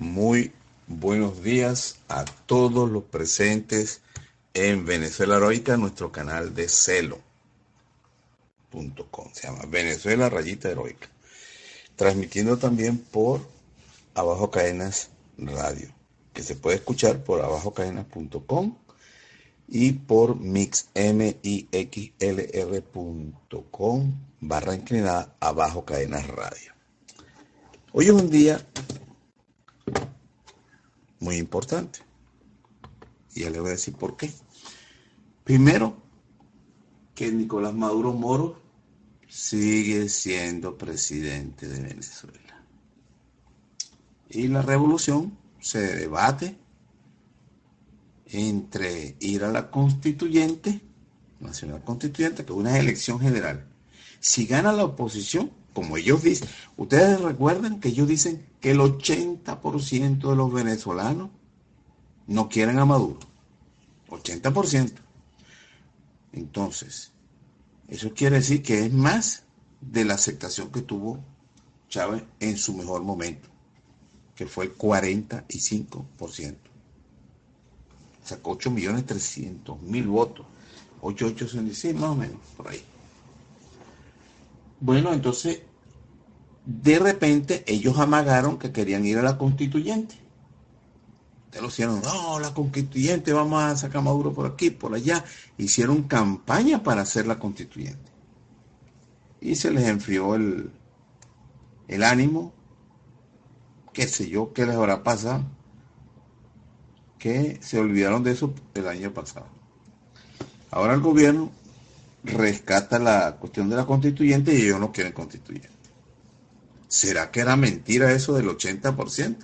Muy buenos días a todos los presentes en Venezuela Heroica, nuestro canal de celo.com. Se llama Venezuela Rayita Heroica. Transmitiendo también por Abajo Cadenas Radio, que se puede escuchar por abajocadenas.com y por mixmixlr.com barra inclinada Abajo Cadenas Radio. Hoy es un día muy importante. Y ya le voy a decir por qué. Primero, que Nicolás Maduro Moro sigue siendo presidente de Venezuela. Y la revolución se debate entre ir a la constituyente, nacional constituyente, que es una elección general. Si gana la oposición, como ellos dicen, ustedes recuerdan que ellos dicen que el 80% de los venezolanos no quieren a Maduro. 80%. Entonces, eso quiere decir que es más de la aceptación que tuvo Chávez en su mejor momento, que fue el 45%. Sacó 8 millones 300 mil votos. 8866 más o menos, por ahí. Bueno, entonces, de repente ellos amagaron que querían ir a la constituyente. Te lo hicieron, no, la constituyente, vamos a sacar Maduro por aquí, por allá. Hicieron campaña para hacer la constituyente. Y se les enfrió el, el ánimo, qué sé yo, qué les habrá pasado, que se olvidaron de eso el año pasado. Ahora el gobierno rescata la cuestión de la constituyente y ellos no quieren constituyente. ¿Será que era mentira eso del 80%?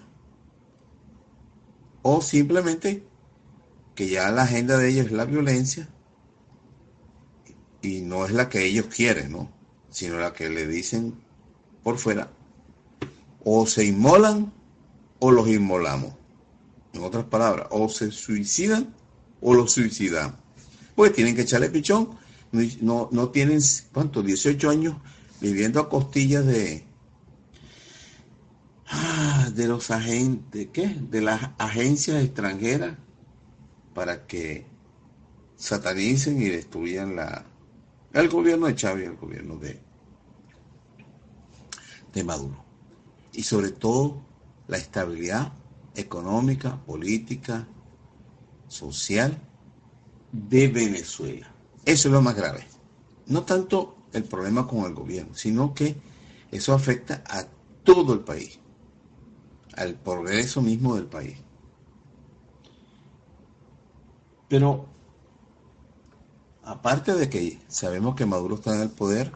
O simplemente que ya la agenda de ellos es la violencia y no es la que ellos quieren, ¿no? Sino la que le dicen por fuera. O se inmolan o los inmolamos. En otras palabras, o se suicidan o los suicidan. Pues tienen que echarle pichón. No, no tienen, ¿cuánto? 18 años viviendo a costillas de, de los agentes, ¿qué? De las agencias extranjeras para que satanicen y destruyan la, el gobierno de Chávez el gobierno de, de Maduro. Y sobre todo la estabilidad económica, política, social de Venezuela. Eso es lo más grave. No tanto el problema con el gobierno, sino que eso afecta a todo el país, al progreso mismo del país. Pero, aparte de que sabemos que Maduro está en el poder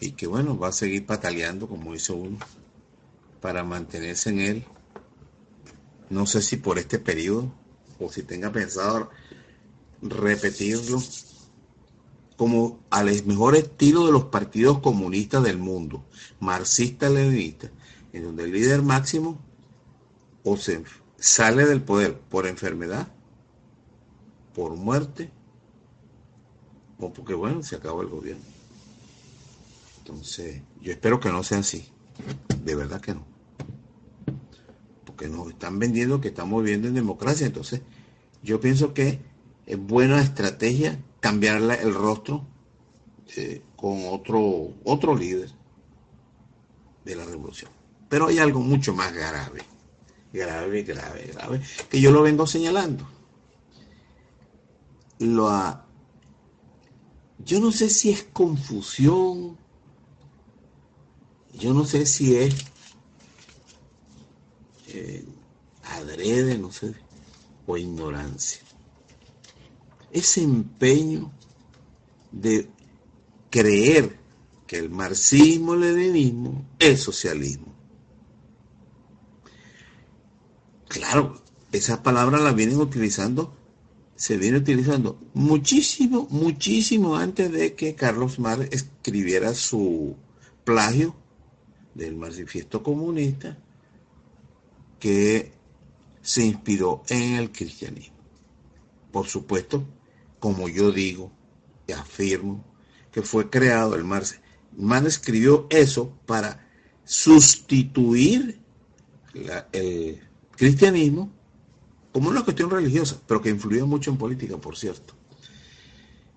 y que, bueno, va a seguir pataleando como hizo uno para mantenerse en él, no sé si por este periodo o si tenga pensado repetirlo como al mejor estilo de los partidos comunistas del mundo, marxista-leninista, en donde el líder máximo o se sale del poder por enfermedad, por muerte, o porque, bueno, se acabó el gobierno. Entonces, yo espero que no sea así. De verdad que no. Porque nos están vendiendo que estamos viviendo en democracia. Entonces, yo pienso que es buena estrategia cambiar el rostro eh, con otro, otro líder de la revolución. Pero hay algo mucho más grave, grave, grave, grave, que yo lo vengo señalando. Lo yo no sé si es confusión, yo no sé si es eh, adrede, no sé, o ignorancia ese empeño de creer que el marxismo-leninismo es socialismo. Claro, esa palabra la vienen utilizando, se viene utilizando muchísimo, muchísimo antes de que Carlos Marx escribiera su plagio del manifiesto comunista que se inspiró en el cristianismo. Por supuesto, como yo digo y afirmo, que fue creado el Marx. Marx escribió eso para sustituir el cristianismo como una cuestión religiosa, pero que influía mucho en política, por cierto.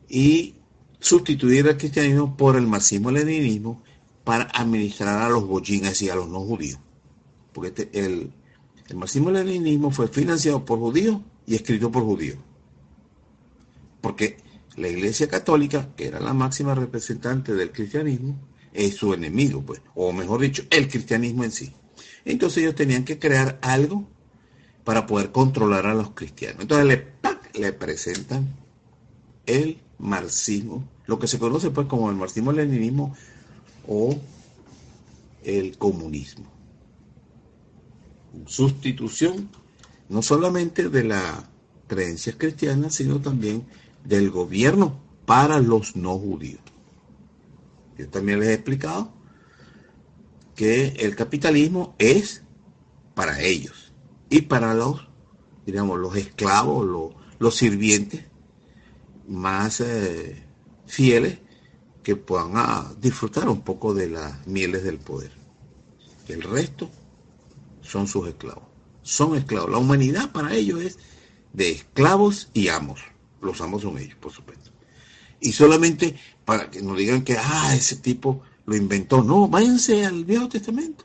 Y sustituir al cristianismo por el marxismo-leninismo para administrar a los bollines y a los no judíos. Porque este, el, el marxismo-leninismo fue financiado por judíos y escrito por judíos. Porque la Iglesia Católica, que era la máxima representante del cristianismo, es su enemigo, pues, o mejor dicho, el cristianismo en sí. Entonces ellos tenían que crear algo para poder controlar a los cristianos. Entonces le, presentan el marxismo, lo que se conoce pues como el marxismo-leninismo o el comunismo. Sustitución no solamente de la creencia cristiana, sino también del gobierno para los no judíos. Yo también les he explicado que el capitalismo es para ellos y para los, digamos, los esclavos, los, sirvientes más eh, fieles que puedan ah, disfrutar un poco de las mieles del poder. El resto son sus esclavos. Son esclavos. La humanidad para ellos es de esclavos y amos los amos son ellos, por supuesto. Y solamente para que no digan que, ah, ese tipo lo inventó. No, váyanse al Viejo Testamento.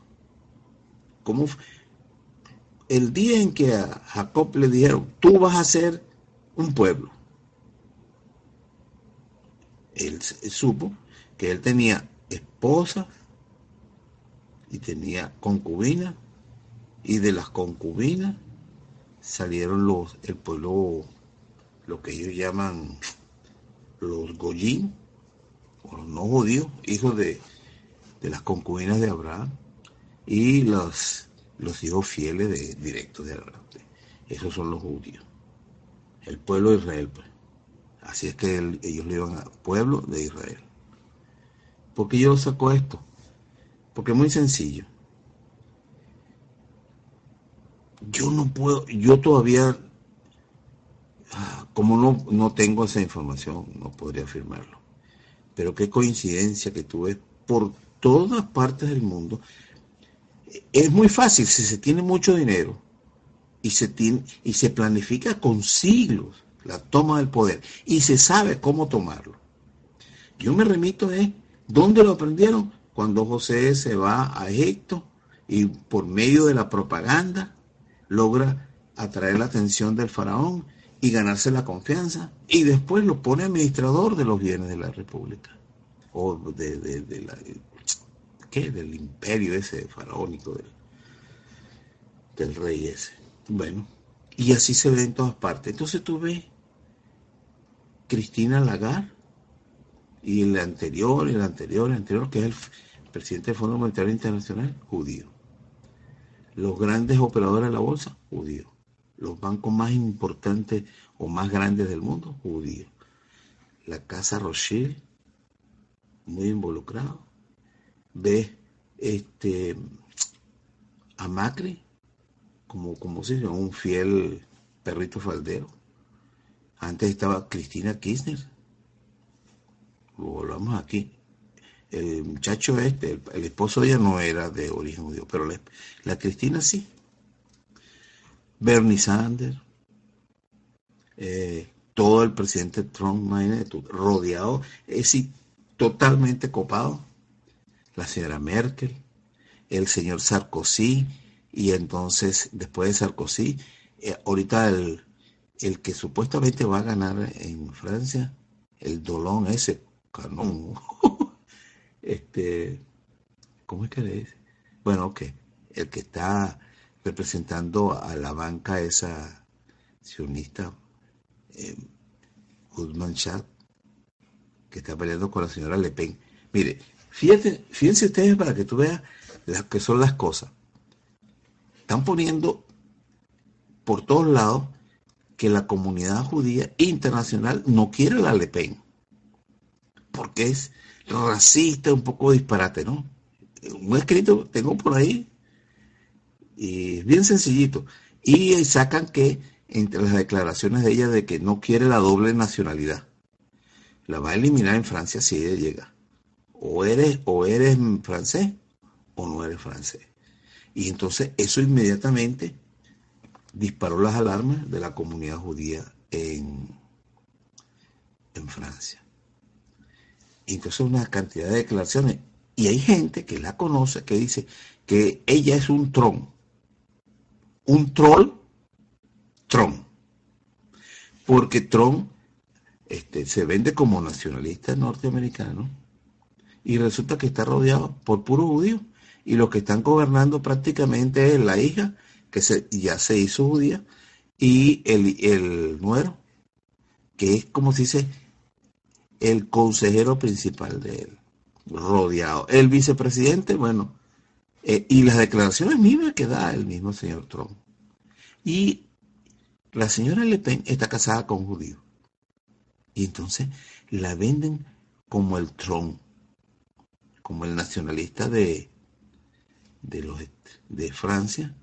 Como el día en que a Jacob le dijeron, tú vas a ser un pueblo. Él, supo que él tenía esposa y tenía concubina y de las concubinas salieron los el pueblo lo que ellos llaman los Goyín, o los no judíos, hijos de, las concubinas de Abraham, y los, los hijos fieles de, directos de Abraham. Esos son los judíos. El pueblo de Israel, pues. Así es que ellos le iban al pueblo de Israel. ¿Por qué yo saco esto? Porque es muy sencillo. Yo no puedo, yo todavía como no, no tengo esa información, no podría afirmarlo. Pero qué coincidencia que tuve por todas partes del mundo. Es muy fácil si se tiene mucho dinero y se, tiene, y se planifica con siglos la toma del poder y se sabe cómo tomarlo. Yo me remito a dónde lo aprendieron cuando José se va a Egipto y por medio de la propaganda logra atraer la atención del faraón y ganarse la confianza y después lo pone administrador de los bienes de la República o de, la, ¿qué? del imperio ese faraónico del, del rey ese. Bueno, y así se ve en todas partes. Entonces tú ves Cristina Lagarde y el anterior, el anterior, el anterior, que es el presidente del Fondo Monetario Internacional, judío. Los grandes operadores de la bolsa, judíos los bancos más importantes o más grandes del mundo, judíos. La Casa Rothschild, muy involucrado. Ve este, a Macri como, como si fuera un fiel perrito faldero. Antes estaba Cristina Kirchner. Volvamos aquí. El muchacho este, el, esposo de ella no era de origen judío, pero la Cristina sí. Bernie Sanders, eh, todo el presidente Trump, rodeado, es totalmente copado, la señora Merkel, el señor Sarkozy, y entonces después de Sarkozy, eh, ahorita el, el, que supuestamente va a ganar en Francia, el Dolón ese, canón, este, ¿cómo es que le dice? Bueno, ok, el que está representando a la banca esa sionista, eh, Goodman que está peleando con la señora Le Pen. Mire, fíjense, ustedes para que tú veas las que son las cosas. Están poniendo por todos lados que la comunidad judía internacional no quiere la Le Pen, porque es racista, un poco disparate, ¿no? Un escrito tengo por ahí, y bien sencillito, y sacan que entre las declaraciones de ella de que no quiere la doble nacionalidad, la va a eliminar en Francia si ella llega. O eres, o eres francés o no eres francés. Y entonces eso inmediatamente disparó las alarmas de la comunidad judía en, en Francia. Y entonces una cantidad de declaraciones. Y hay gente que la conoce que dice que ella es un tron. Un troll, tron. Porque Tron este, se vende como nacionalista norteamericano y resulta que está rodeado por puros judíos. Y los que están gobernando prácticamente es la hija que se, ya se hizo judía, y el, el nuero, que es como se dice el consejero principal de él, rodeado. El vicepresidente, bueno, eh, y las declaraciones mismas que da el mismo señor Trump. Y la señora Le Pen está casada con un judío. Y entonces la venden como el Trump, como el nacionalista de, de, Francia,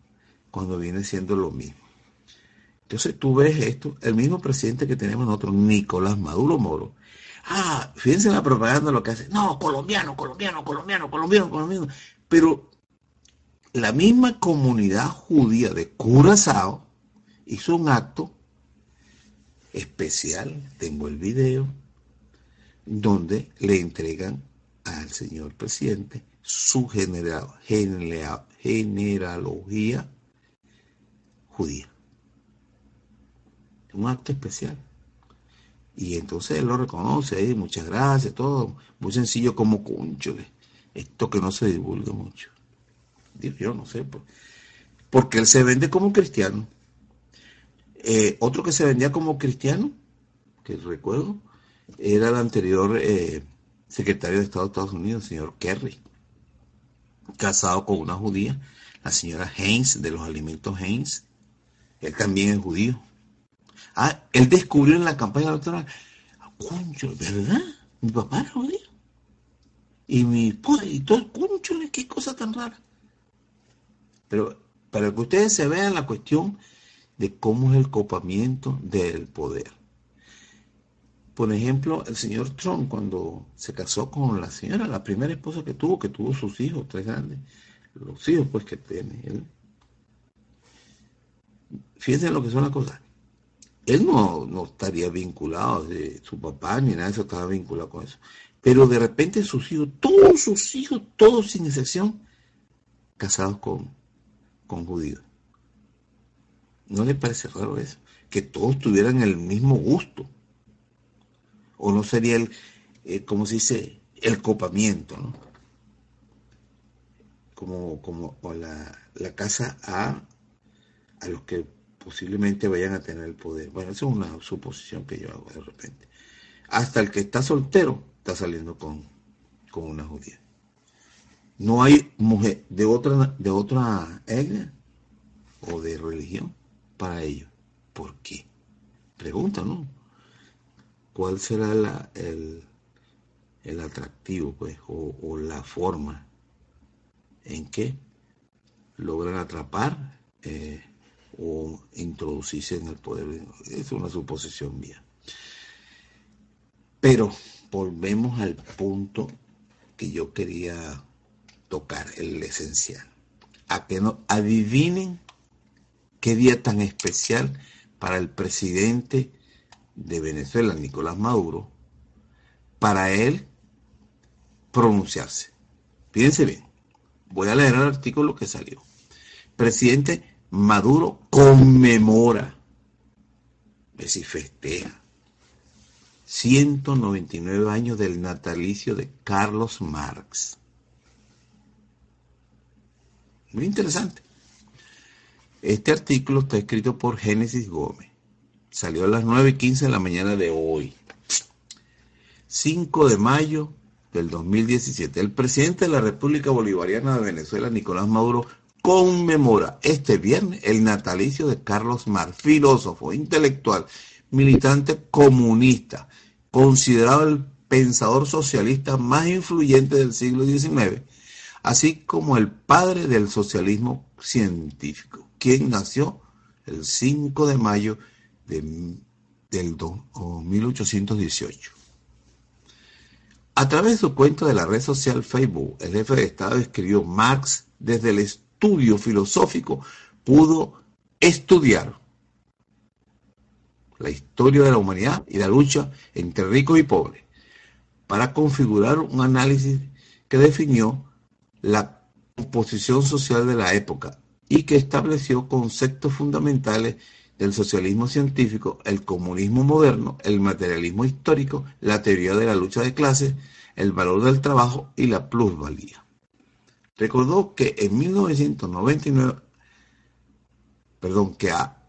cuando viene siendo lo mismo. Entonces tú ves esto, el mismo presidente que tenemos nosotros, Nicolás Maduro Moro. Ah, fíjense en la propaganda lo que hace. No, colombiano, colombiano, colombiano, colombiano, colombiano. Pero la misma comunidad judía de Curazao hizo un acto especial, tengo el video, donde le entregan al señor presidente su genealogía judía. Un acto especial. Y entonces él lo reconoce, muchas gracias, todo muy sencillo como cunchole. Esto que no se divulga mucho. Yo no sé, porque él se vende como cristiano. Eh, otro que se vendía como cristiano, que recuerdo, era el anterior eh, secretario de Estado de Estados Unidos, señor Kerry, casado con una judía, la señora Haynes, de los alimentos Haynes, él también es judío. Ah, él descubrió en la campaña electoral, concho, ¿verdad? Mi papá era judío. Y mi esposa, y todo, concho, qué cosa tan rara. Pero para que ustedes se vean la cuestión de cómo es el copamiento del poder. Por ejemplo, el señor Trump, cuando se casó con la señora, la primera esposa que tuvo, que tuvo sus hijos, tres grandes, los hijos pues que tiene fíjense lo que son las cosas. Él no, no estaría vinculado, de su papá ni nada de eso estaba vinculado con eso. Pero de repente sus hijos, todos sus hijos, todos sin excepción, casados con, con judíos. ¿No le parece raro eso? Que todos tuvieran el mismo gusto. O no sería el, eh, como se dice, el copamiento, ¿no? Como, como la, la casa A a los que posiblemente vayan a tener el poder. Bueno, esa es una suposición que yo hago de repente. Hasta el que está soltero está saliendo con, con una judía. No hay mujer de otra, de otra etnia o de religión para ellos. ¿Por qué? Pregunta, ¿no? ¿Cuál será el, el atractivo, pues, o, la forma en que logran atrapar eh, o introducirse en el poder? Es una suposición mía. Pero volvemos al punto que yo quería tocar, el esencial. A que no adivinen Qué día tan especial para el presidente de Venezuela, Nicolás Maduro, para él pronunciarse. Fíjense bien, voy a leer el artículo que salió. Presidente Maduro conmemora, es decir, festeja 199 años del natalicio de Carlos Marx. Muy interesante. Este artículo está escrito por Génesis Gómez. Salió a las 9 y 15 de la mañana de hoy. 5 de mayo del 2017. El presidente de la República Bolivariana de Venezuela, Nicolás Maduro, conmemora este viernes el natalicio de Carlos Marx, filósofo, intelectual, militante comunista, considerado el pensador socialista más influyente del siglo XIX, así como el padre del socialismo científico, quien nació el 5 de mayo de, del 1818. A través de su cuenta de la red social Facebook, el jefe de Estado escribió Marx desde el estudio filosófico pudo estudiar la historia de la humanidad y la lucha entre ricos y pobres para configurar un análisis que definió la composición social de la época y que estableció conceptos fundamentales del socialismo científico, el comunismo moderno, el materialismo histórico, la teoría de la lucha de clases, el valor del trabajo y la plusvalía. Recordó que en 1999, perdón, que a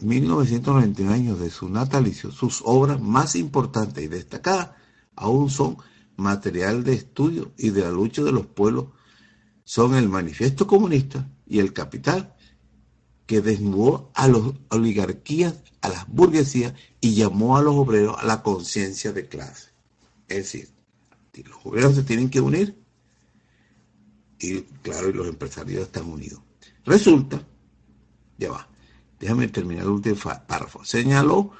1999 años de su natalicio, sus obras más importantes y destacadas aún son material de estudio y de la lucha de los pueblos, son el Manifiesto Comunista y el Capital, que desnudó a las oligarquías, a las burguesías y llamó a los obreros a la conciencia de clase. Es decir, los obreros se tienen que unir y claro, y los empresarios están unidos. Resulta, ya va, déjame terminar el último párrafo, señaló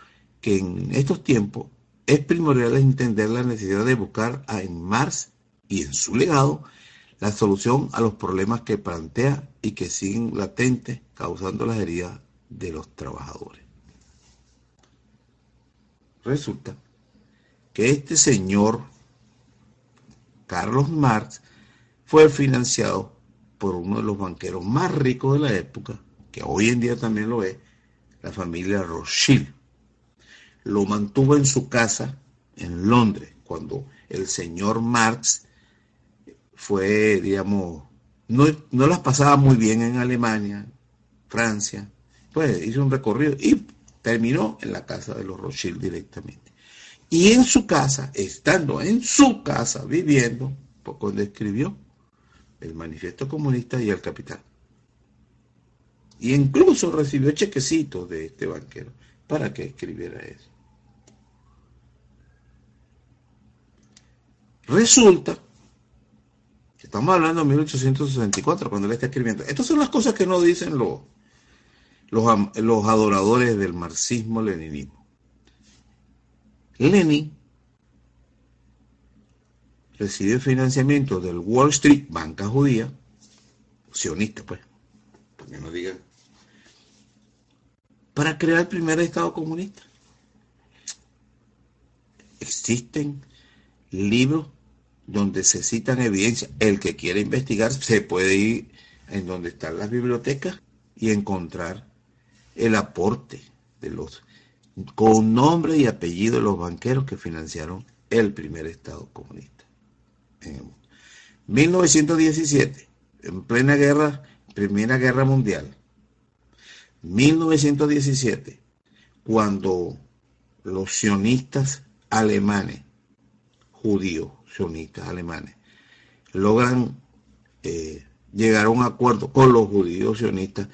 que en estos tiempos es primordial entender la necesidad de buscar en Marx y en su legado la solución a los problemas que plantea y que siguen latentes causando las heridas de los trabajadores. Resulta que este señor Carlos Marx fue financiado por uno de los banqueros más ricos de la época, que hoy en día también lo es, la familia Rothschild. Lo mantuvo en su casa en Londres, cuando el señor Marx fue, digamos, no, no las pasaba muy bien en Alemania, Francia, pues hizo un recorrido y terminó en la casa de los Rothschild directamente. Y en su casa, estando en su casa viviendo, pues, cuando escribió el manifiesto comunista y el capital. Y incluso recibió chequecitos de este banquero para que escribiera eso. Resulta Estamos hablando de 1864, cuando él está escribiendo. Estas son las cosas que no dicen los, los, adoradores del marxismo-leninismo. Lenin recibe financiamiento del Wall Street, banca judía, sionista pues, para no digan, para crear el primer Estado comunista. Existen libros donde se citan evidencias. El que quiera investigar se puede ir en donde están las bibliotecas y encontrar el aporte de los con nombre y apellido de los banqueros que financiaron el primer Estado comunista. En 1917, en plena guerra, Primera Guerra Mundial, 1917, cuando los sionistas alemanes, judíos, sionistas alemanes logran eh, llegar a un acuerdo con los judíos sionistas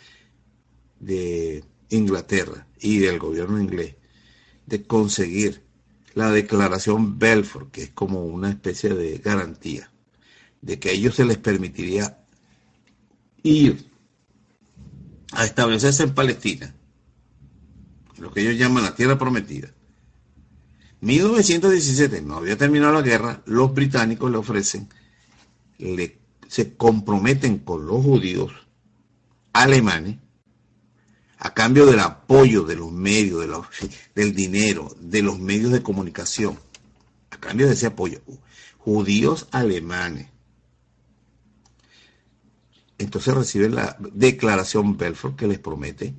de Inglaterra y del gobierno inglés de conseguir la declaración Belfort, que es como una especie de garantía de que a ellos se les permitiría ir a establecerse en Palestina, lo que ellos llaman la tierra prometida, 1917, no había terminado la guerra, los británicos le ofrecen, le, se comprometen con los judíos alemanes a cambio del apoyo de los medios, del dinero, de los medios de comunicación, a cambio de ese apoyo, judíos alemanes. Entonces reciben la declaración Belfort que les promete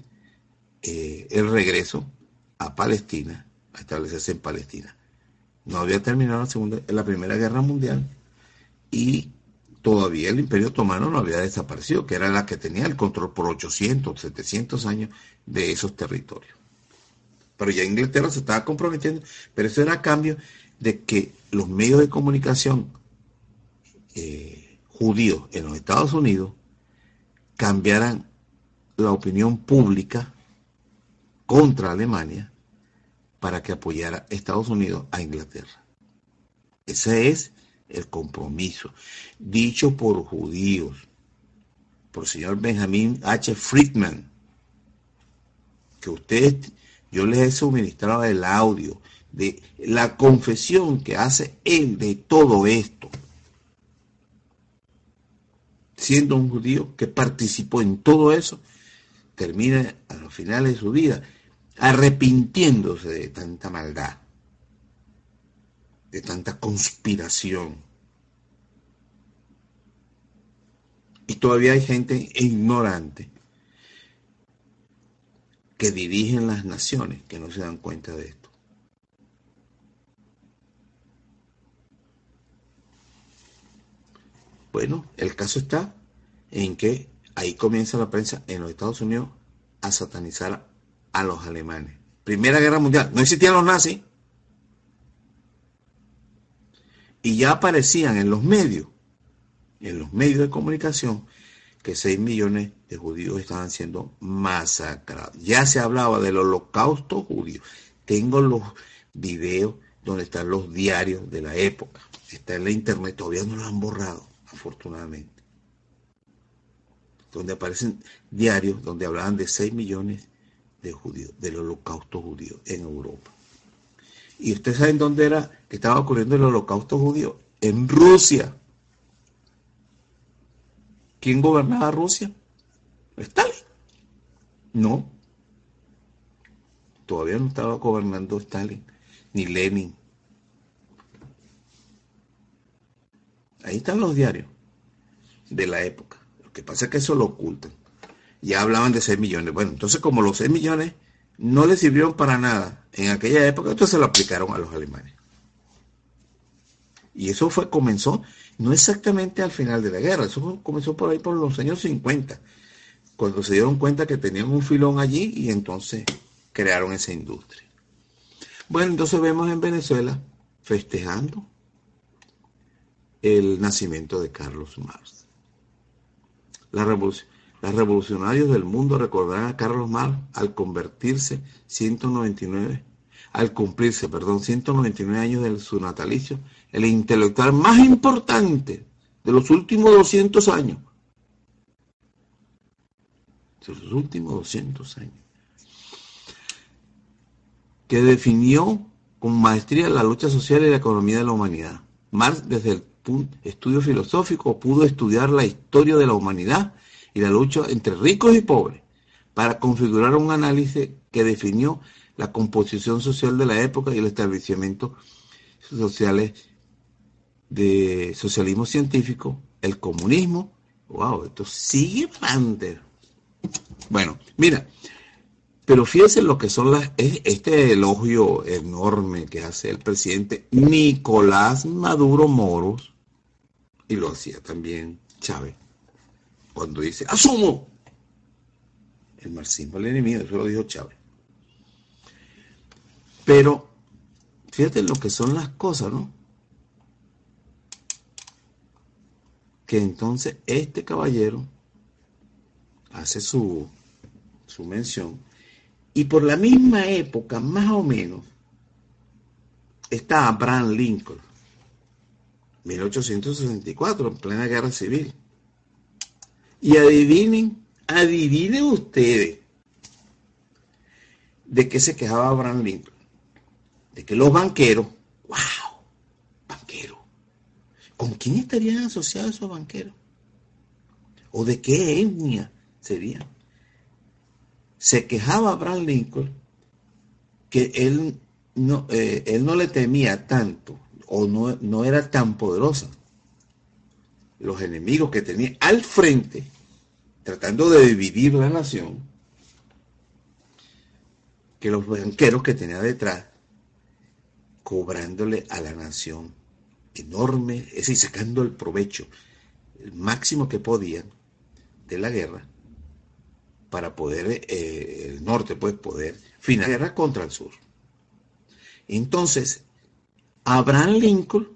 eh, el regreso a Palestina establecerse en Palestina. No había terminado la, segunda, la Primera Guerra Mundial y todavía el Imperio Otomano no había desaparecido, que era la que tenía el control por 800, 700 años de esos territorios. Pero ya Inglaterra se estaba comprometiendo, pero eso era a cambio de que los medios de comunicación eh, judíos en los Estados Unidos cambiaran la opinión pública contra Alemania para que apoyara Estados Unidos a Inglaterra. Ese es el compromiso, dicho por judíos, por el señor Benjamin H. Friedman, que ustedes, yo les he suministrado el audio de la confesión que hace él de todo esto, siendo un judío que participó en todo eso, termina a los finales de su vida arrepintiéndose de tanta maldad, de tanta conspiración. Y todavía hay gente ignorante que dirigen las naciones que no se dan cuenta de esto. Bueno, el caso está en que ahí comienza la prensa en los Estados Unidos a satanizar a los alemanes. Primera Guerra Mundial, no existían los nazis. Y ya aparecían en los medios, en los medios de comunicación, que 6 millones de judíos estaban siendo masacrados. Ya se hablaba del holocausto judío. Tengo los videos donde están los diarios de la época. Está en la internet, todavía no lo han borrado, afortunadamente. Donde aparecen diarios donde hablaban de 6 millones de del holocausto judío en Europa. ¿Y ustedes saben dónde era que estaba ocurriendo el holocausto judío? En Rusia. ¿Quién gobernaba Rusia? Stalin. No. Todavía no estaba gobernando Stalin, ni Lenin. Ahí están los diarios de la época. Lo que pasa es que eso lo ocultan ya hablaban de 6 millones. Bueno, entonces como los 6 millones no les sirvieron para nada en aquella época, entonces se lo aplicaron a los alemanes. Y eso fue, comenzó, no exactamente al final de la guerra, eso comenzó por ahí por los años 50, cuando se dieron cuenta que tenían un filón allí y entonces crearon esa industria. Bueno, entonces vemos en Venezuela festejando el nacimiento de Carlos Marx. La revolución. Los revolucionarios del mundo recordarán a Carlos Marx al convertirse 199, al cumplirse, perdón, 199 años de su natalicio, el intelectual más importante de los últimos 200 años. De los últimos 200 años. Que definió con maestría la lucha social y la economía de la humanidad. Marx, desde el estudio filosófico, pudo estudiar la historia de la humanidad y la lucha entre ricos y pobres para configurar un análisis que definió la composición social de la época y el establecimiento sociales de socialismo científico, el comunismo. Wow, esto sigue grande. Bueno, mira, pero fíjense lo que son las, este elogio enorme que hace el presidente Nicolás Maduro Moros, y lo hacía también Chávez cuando dice, asumo el marxismo enemigo, eso lo dijo Chávez. Pero fíjate lo que son las cosas, ¿no? Que entonces este caballero hace su, su mención y por la misma época, más o menos, está Abraham Lincoln, 1864, en plena guerra civil. Y adivinen, adivinen ustedes de qué se quejaba Abraham Lincoln. De que los banqueros, wow, banqueros, ¿con quién estarían asociados esos banqueros? ¿O de qué etnia serían? Se quejaba Abraham Lincoln que él no, eh, él no le temía tanto o no, no era tan poderosa los enemigos que tenía al frente, tratando de dividir la nación, que los banqueros que tenía detrás, cobrándole a la nación enorme, es decir, sacando el provecho, el máximo que podían de la guerra, para poder, eh, el norte pues poder, finalizar la guerra contra el sur. Entonces, Abraham Lincoln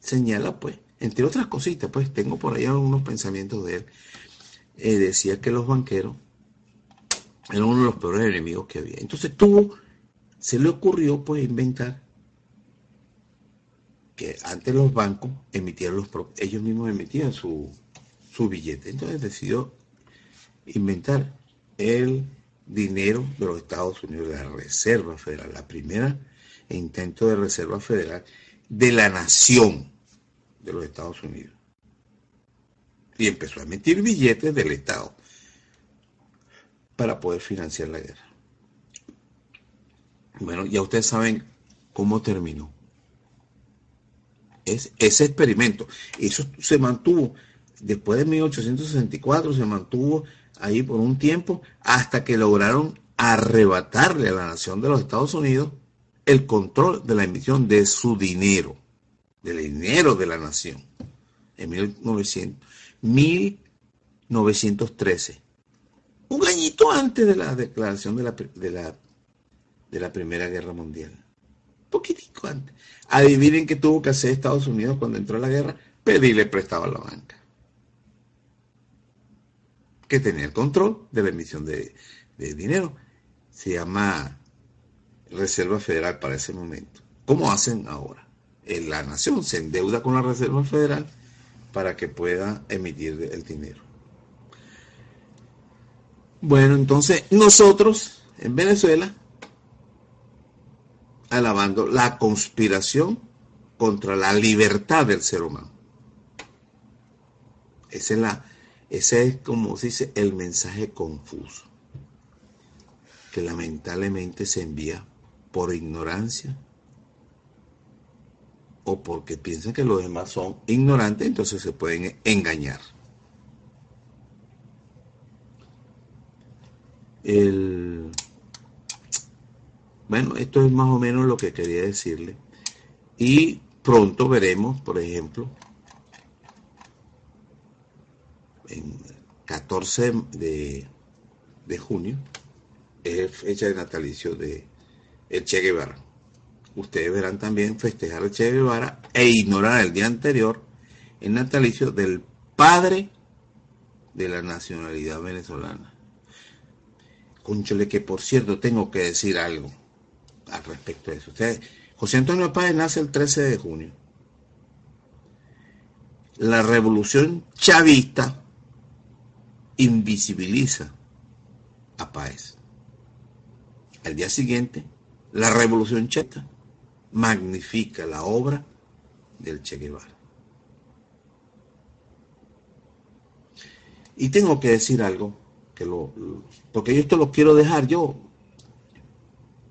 señala pues entre otras cositas, pues tengo por ahí algunos pensamientos de él, eh, decía que los banqueros eran uno de los peores enemigos que había. Entonces tuvo, se le ocurrió pues inventar que antes los bancos emitían los ellos mismos emitían su, su billete. Entonces decidió inventar el dinero de los Estados Unidos, la Reserva Federal, la primera intento de Reserva Federal de la nación de los Estados Unidos. Y empezó a emitir billetes del Estado para poder financiar la guerra. Bueno, ya ustedes saben cómo terminó. Es, ese experimento, eso se mantuvo después de 1864, se mantuvo ahí por un tiempo hasta que lograron arrebatarle a la nación de los Estados Unidos el control de la emisión de su dinero, del dinero de la nación, en 1900, 1913. Un añito antes de la declaración de la, de la, de la Primera Guerra Mundial. Poquitico antes. Adivinen qué tuvo que hacer Estados Unidos cuando entró la guerra. Pedirle prestado a la banca. Que tenía el control de la emisión de, de dinero. Se llama Reserva Federal para ese momento. ¿Cómo hacen ahora? La nación se endeuda con la Reserva Federal para que pueda emitir el dinero. Bueno, entonces nosotros en Venezuela, alabando la conspiración contra la libertad del ser humano. Ese es, la, ese es como se dice, el mensaje confuso, que lamentablemente se envía por ignorancia o porque piensan que los demás son ignorantes, entonces se pueden engañar. El, bueno, esto es más o menos lo que quería decirle. Y pronto veremos, por ejemplo, en 14 de, de junio, es fecha de natalicio de el Che Guevara. Ustedes verán también festejar el Che Guevara e ignorar el día anterior el natalicio del padre de la nacionalidad venezolana. Conchole, que por cierto tengo que decir algo al respecto de eso. José Antonio Páez nace el 13 de junio. La revolución chavista invisibiliza a Páez. Al día siguiente la revolución checa magnifica la obra del Che Guevara. Y tengo que decir algo, que lo, porque yo esto lo quiero dejar yo,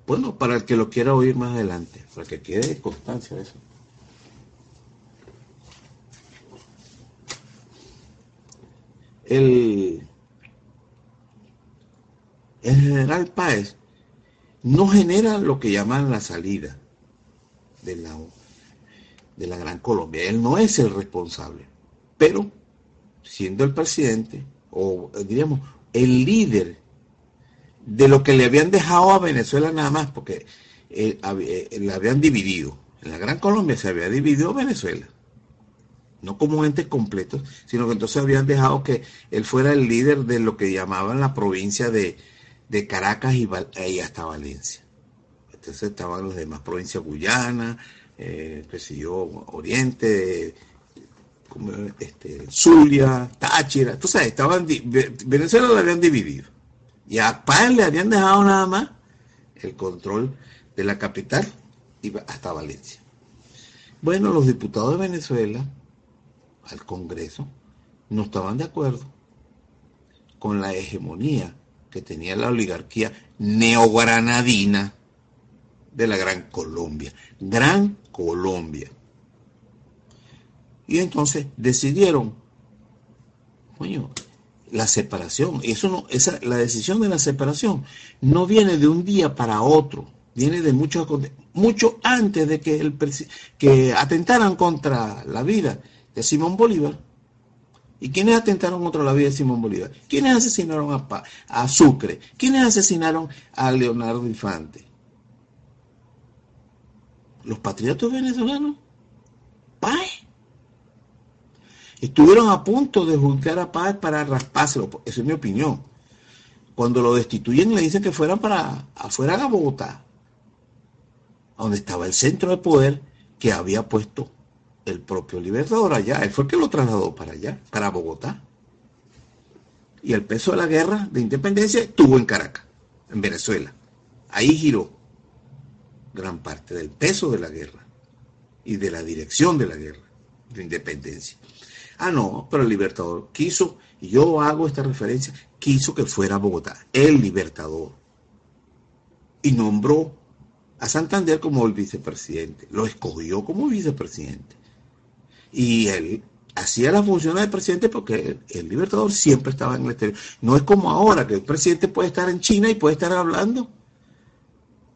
bueno, para el que lo quiera oír más adelante, para que quede constancia de eso. El, el general Páez no genera lo que llaman la salida de la, de la Gran Colombia. Él no es el responsable, pero siendo el presidente, o diríamos, el líder de lo que le habían dejado a Venezuela nada más, porque eh, eh, le habían dividido. En la Gran Colombia se había dividido Venezuela. No como entes completos, sino que entonces habían dejado que él fuera el líder de lo que llamaban la provincia de, de Caracas y, hasta Valencia. Entonces estaban las demás provincias, Guyana, eh, Oriente, este, Zulia, Táchira, entonces estaban, Venezuela lo habían dividido. Y a Páez le habían dejado nada más el control de la capital y hasta Valencia. Bueno, los diputados de Venezuela al Congreso no estaban de acuerdo con la hegemonía que tenía la oligarquía neogranadina de la Gran Colombia. Gran Colombia. Y entonces decidieron, coño, la separación. Eso no, esa, la decisión de la separación no viene de un día para otro, viene de mucho, mucho antes de que, el, que atentaran contra la vida de Simón Bolívar. ¿Y quiénes atentaron contra la vida de Simón Bolívar? ¿Quiénes asesinaron a, a Sucre? ¿Quiénes asesinaron a Leonardo Infante? ¿Los patriotas venezolanos? ¿Pae? Estuvieron a punto de juzgar a Páez para raspárselo, esa es mi opinión. Cuando lo destituyen le dicen que fueran para afuera de Bogotá, donde estaba el centro de poder que había puesto el propio Libertador allá. Él fue el que lo trasladó para allá, para Bogotá. Y el peso de la guerra de independencia estuvo en Caracas, en Venezuela. Ahí giró gran parte del peso de la guerra y de la dirección de la guerra de independencia. Ah, no, pero el Libertador quiso, y yo hago esta referencia, quiso que fuera Bogotá, el Libertador. Y nombró a Santander como el vicepresidente, lo escogió como vicepresidente. Y él hacía las funciones de presidente porque el, Libertador siempre estaba en el exterior. No es como ahora, que el presidente puede estar en China y puede estar hablando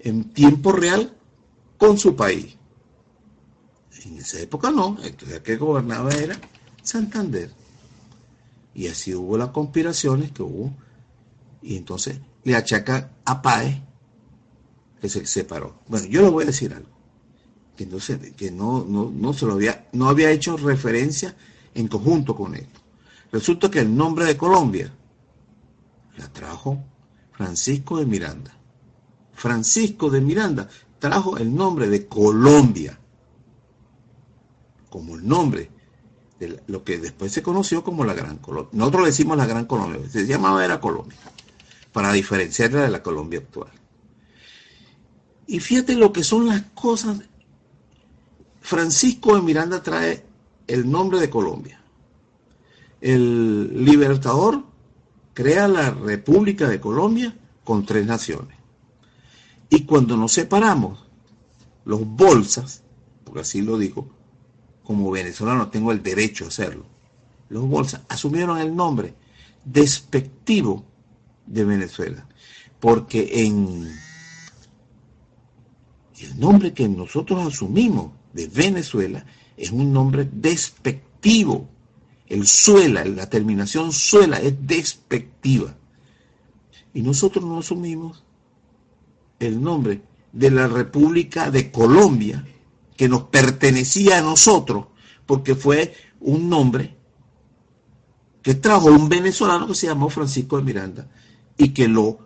en tiempo real con su país. En esa época no, el que gobernaba era Santander. Y así hubo las conspiraciones que hubo. Y entonces le achaca a Páez que se separó. Bueno, yo le voy a decir algo. Que, no, que no, no, se lo había, no había hecho referencia en conjunto con esto. Resulta que el nombre de Colombia la trajo Francisco de Miranda. Francisco de Miranda trajo el nombre de Colombia como el nombre de lo que después se conoció como la Gran Colombia. Nosotros decimos la Gran Colombia, se llamaba era Colombia, para diferenciarla de la Colombia actual. Y fíjate lo que son las cosas. Francisco de Miranda trae el nombre de Colombia. El libertador crea la República de Colombia con tres naciones. Y cuando nos separamos, los bolsas, porque así lo digo, como venezolano tengo el derecho a hacerlo, los bolsas asumieron el nombre despectivo de Venezuela, porque en el nombre que nosotros asumimos de Venezuela es un nombre despectivo. El suela, la terminación suela es despectiva. Y nosotros no asumimos el nombre de la República de Colombia, que nos pertenecía a nosotros, porque fue un nombre que trajo un venezolano que se llamó Francisco de Miranda y que lo,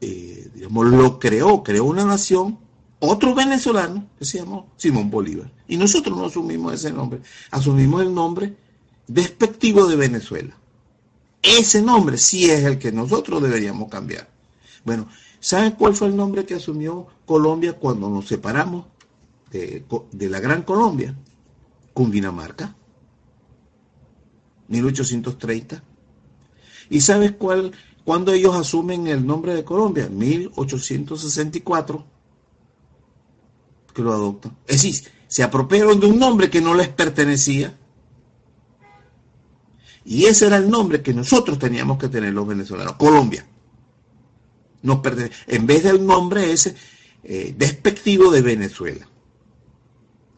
eh, digamos, lo creó, creó una nación, otro venezolano que se llamó Simón Bolívar. Y nosotros no asumimos ese nombre, asumimos el nombre despectivo de Venezuela. Ese nombre sí es el que nosotros deberíamos cambiar. Bueno, ¿saben cuál fue el nombre que asumió Colombia cuando nos separamos de, la Gran Colombia, Cundinamarca, 1830. ¿Y sabes cuál, cuándo ellos asumen el nombre de Colombia? 1864, que lo adoptan. Es decir, se apropiaron de un nombre que no les pertenecía. Y ese era el nombre que nosotros teníamos que tener los venezolanos, Colombia. Nos en vez del nombre ese eh, despectivo de Venezuela.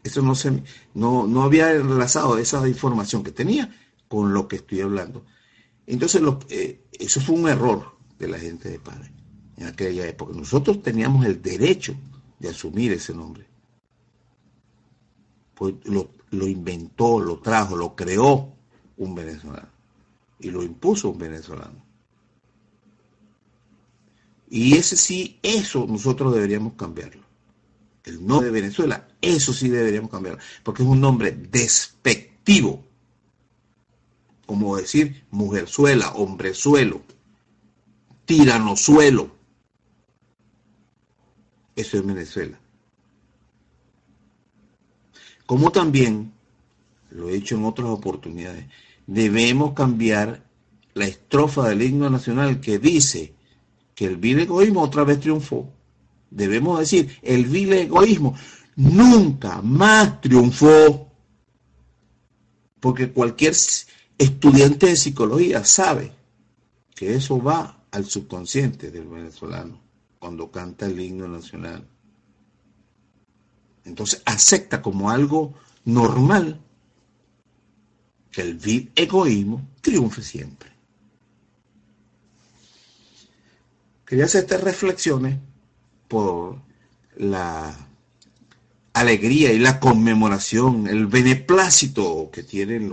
Eso no, se, no, no había enlazado esa información que tenía con lo que estoy hablando. Entonces, eh, eso fue un error de la gente de Padre en aquella época. Nosotros teníamos el derecho de asumir ese nombre. Pues lo, lo inventó, lo trajo, lo creó un venezolano y lo impuso un venezolano. Y ese sí, eso nosotros deberíamos cambiarlo el nombre de Venezuela, eso sí deberíamos cambiar, porque es un nombre despectivo, como decir mujerzuela, hombrezuelo, tiranozuelo. Eso es Venezuela. Como también, lo he hecho en otras oportunidades, debemos cambiar la estrofa del himno nacional que dice el vil egoísmo otra vez triunfó debemos decir, el vil egoísmo nunca más triunfó. Porque cualquier estudiante de psicología sabe que eso va al subconsciente del venezolano cuando canta el himno nacional. Entonces acepta como algo normal que el vil egoísmo triunfe siempre. Quería hacer estas reflexiones por la alegría y la conmemoración, el beneplácito que tienen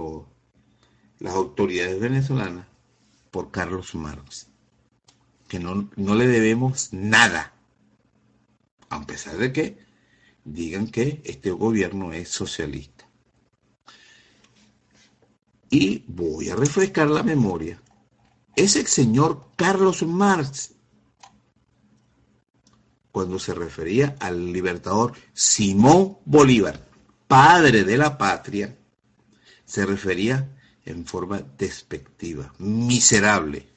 las autoridades venezolanas por Carlos Marx, que no, no le debemos nada, a pesar de que digan que este gobierno es socialista. Y voy a refrescar la memoria. Ese señor Carlos Marx, cuando se refería al libertador Simón Bolívar, padre de la patria, se refería en forma despectiva, miserable,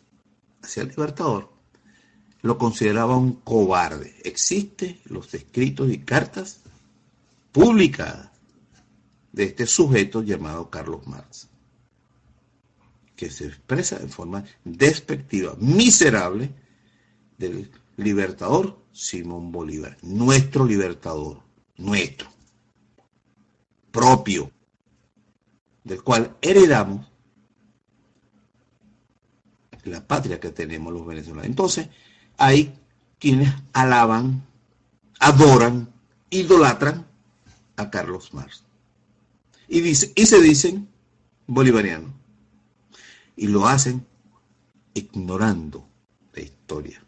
hacia el libertador. Lo consideraba un cobarde. Existen los escritos y cartas publicadas de este sujeto llamado Carlos Marx, que se expresa en forma despectiva, miserable, del libertador Simón Bolívar, nuestro libertador, nuestro, propio, del cual heredamos la patria que tenemos los venezolanos. Entonces, hay quienes alaban, adoran, idolatran a Carlos Marx. Y, dice, y se dicen bolivarianos. Y lo hacen ignorando la historia.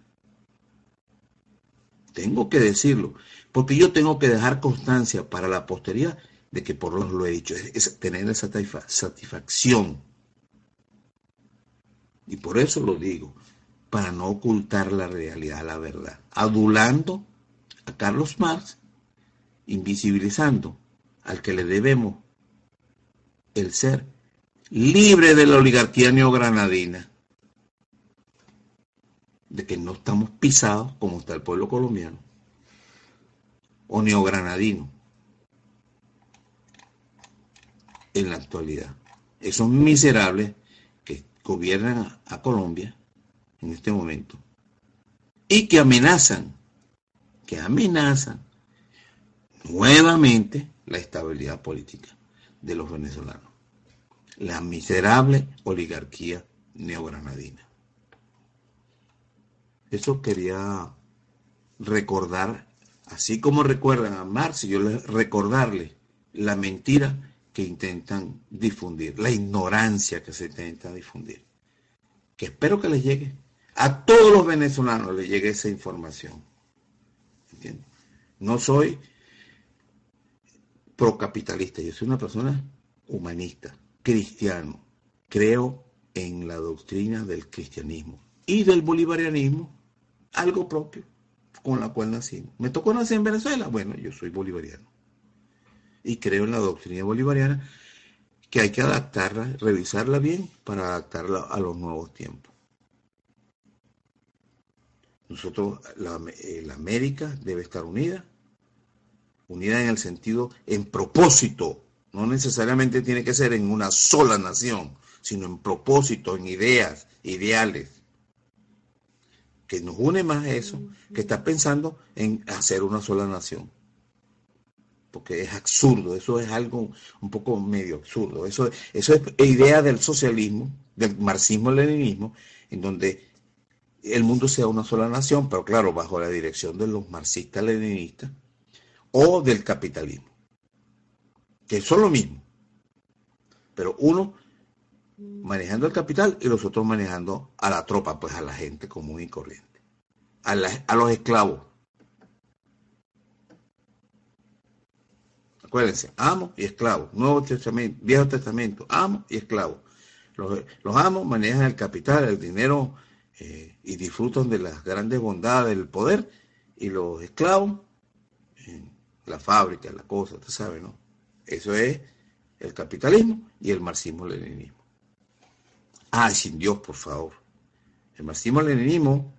Tengo que decirlo, porque yo tengo que dejar constancia para la posteridad de que por lo lo he dicho, es, tener esa satisfacción. Y por eso lo digo, para no ocultar la realidad, la verdad, adulando a Carlos Marx, invisibilizando al que le debemos el ser libre de la oligarquía neogranadina, de que no estamos pisados como está el pueblo colombiano, o neogranadino, en la actualidad. Esos miserables que gobiernan a, Colombia en este momento y que amenazan, que amenazan nuevamente la estabilidad política de los venezolanos. La miserable oligarquía neogranadina. Eso quería recordar, así como recuerdan a Marx, yo les recordarle la mentira que intentan difundir, la ignorancia que se intenta difundir. Que espero que les llegue. A todos los venezolanos les llegue esa información. No soy procapitalista, yo soy una persona humanista, cristiano. Creo en la doctrina del cristianismo y del bolivarianismo, algo propio con la cual nací. ¿Me tocó nacer en Venezuela? Bueno, yo soy bolivariano y creo en la doctrina bolivariana que hay que adaptarla, revisarla bien para adaptarla a los nuevos tiempos. Nosotros, la, eh, América debe estar unida, unida en el sentido, en propósito, no necesariamente tiene que ser en una sola nación, sino en propósito, en ideas, ideales. Que nos une más eso, que está pensando en hacer una sola nación porque es absurdo, eso es algo un poco medio absurdo. Eso, eso es idea del socialismo, del marxismo-leninismo, en donde el mundo sea una sola nación, pero claro, bajo la dirección de los marxistas-leninistas o del capitalismo, que son lo mismo, pero uno manejando el capital y los otros manejando a la tropa, pues a la gente común y corriente, a, a los esclavos Acuérdense, amo y esclavo. Nuevo Testamento, Viejo Testamento, amo y esclavo. Los, amos manejan el capital, el dinero eh, y disfrutan de las grandes bondades del poder. Y los esclavos, la fábrica, la cosa, usted sabe, ¿no? Eso es el capitalismo y el marxismo-leninismo. Ay, sin Dios, por favor. El marxismo-leninismo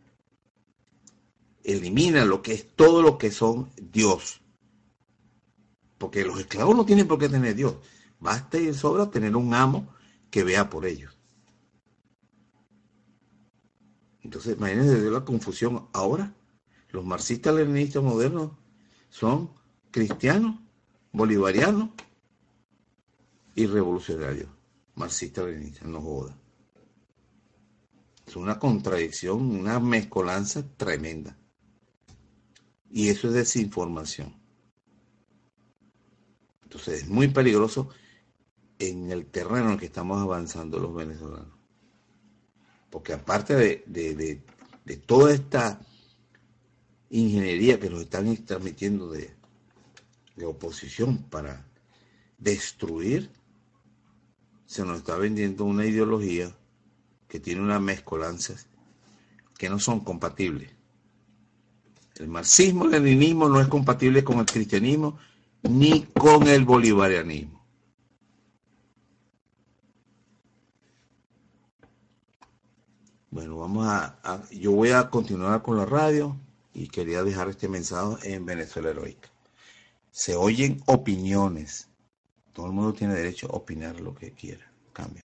elimina lo que es todo lo que son Dios porque los esclavos no tienen por qué tener Dios. Basta y sobra tener un amo que vea por ellos. Entonces, imagínense la confusión. Ahora, los marxistas leninistas modernos son cristianos, bolivarianos y revolucionarios. Marxistas leninistas, no joda. Es una contradicción, una mezcolanza tremenda. Y eso es desinformación. Entonces es muy peligroso en el terreno en que estamos avanzando los venezolanos. Porque aparte de, de, de, toda esta ingeniería que nos están transmitiendo de, de oposición para destruir, se nos está vendiendo una ideología que tiene una mezcolanza que no son compatibles. El marxismo, el leninismo no es compatible con el cristianismo ni con el bolivarianismo. Bueno, vamos a, yo voy a continuar con la radio y quería dejar este mensaje en Venezuela Heroica. Se oyen opiniones. Todo el mundo tiene derecho a opinar lo que quiera. Cambia.